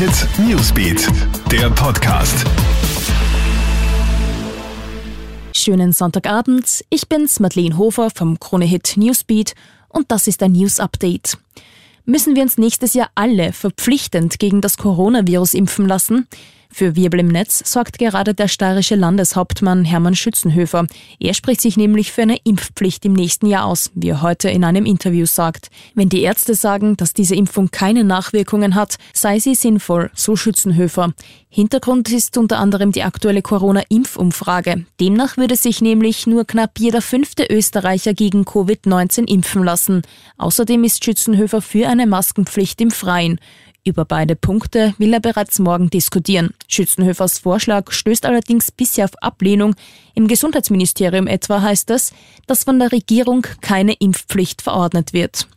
Hit Newsbeat, der Podcast. Schönen Sonntagabend, ich bin's Madeleine Hofer vom Krone Hit Newsbeat und das ist ein News Update. Müssen wir uns nächstes Jahr alle verpflichtend gegen das Coronavirus impfen lassen? Für Wirbel im Netz sorgt gerade der steirische Landeshauptmann Hermann Schützenhöfer. Er spricht sich nämlich für eine Impfpflicht im nächsten Jahr aus, wie er heute in einem Interview sagt. Wenn die Ärzte sagen, dass diese Impfung keine Nachwirkungen hat, sei sie sinnvoll, so Schützenhöfer. Hintergrund ist unter anderem die aktuelle Corona-Impfumfrage. Demnach würde sich nämlich nur knapp jeder fünfte Österreicher gegen Covid-19 impfen lassen. Außerdem ist Schützenhöfer für eine Maskenpflicht im Freien. Über beide Punkte will er bereits morgen diskutieren. Schützenhöfers Vorschlag stößt allerdings bisher auf Ablehnung. Im Gesundheitsministerium etwa heißt es, dass von der Regierung keine Impfpflicht verordnet wird.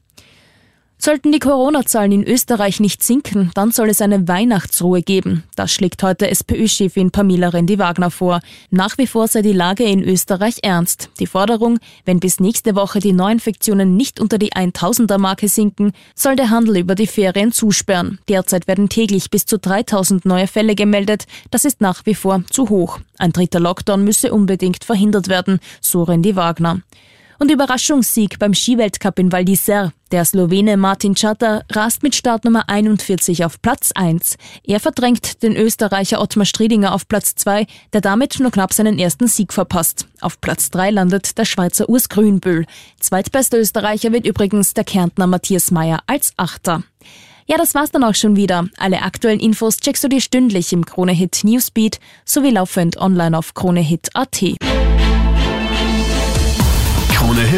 Sollten die Corona-Zahlen in Österreich nicht sinken, dann soll es eine Weihnachtsruhe geben. Das schlägt heute SPÖ-Chefin Pamela Rendi-Wagner vor. Nach wie vor sei die Lage in Österreich ernst. Die Forderung, wenn bis nächste Woche die Neuinfektionen nicht unter die 1000er-Marke sinken, soll der Handel über die Ferien zusperren. Derzeit werden täglich bis zu 3000 neue Fälle gemeldet. Das ist nach wie vor zu hoch. Ein dritter Lockdown müsse unbedingt verhindert werden, so Rendi-Wagner. Und Überraschungssieg beim Skiweltcup in Val d'Isère. Der Slowene Martin Čata rast mit Startnummer 41 auf Platz 1. Er verdrängt den Österreicher Ottmar Striedinger auf Platz 2, der damit nur knapp seinen ersten Sieg verpasst. Auf Platz 3 landet der Schweizer Urs Grünbühl. Zweitbester Österreicher wird übrigens der Kärntner Matthias Meyer als Achter. Ja, das war's dann auch schon wieder. Alle aktuellen Infos checkst du dir stündlich im Kronehit Newsbeat sowie laufend online auf kronehit.at.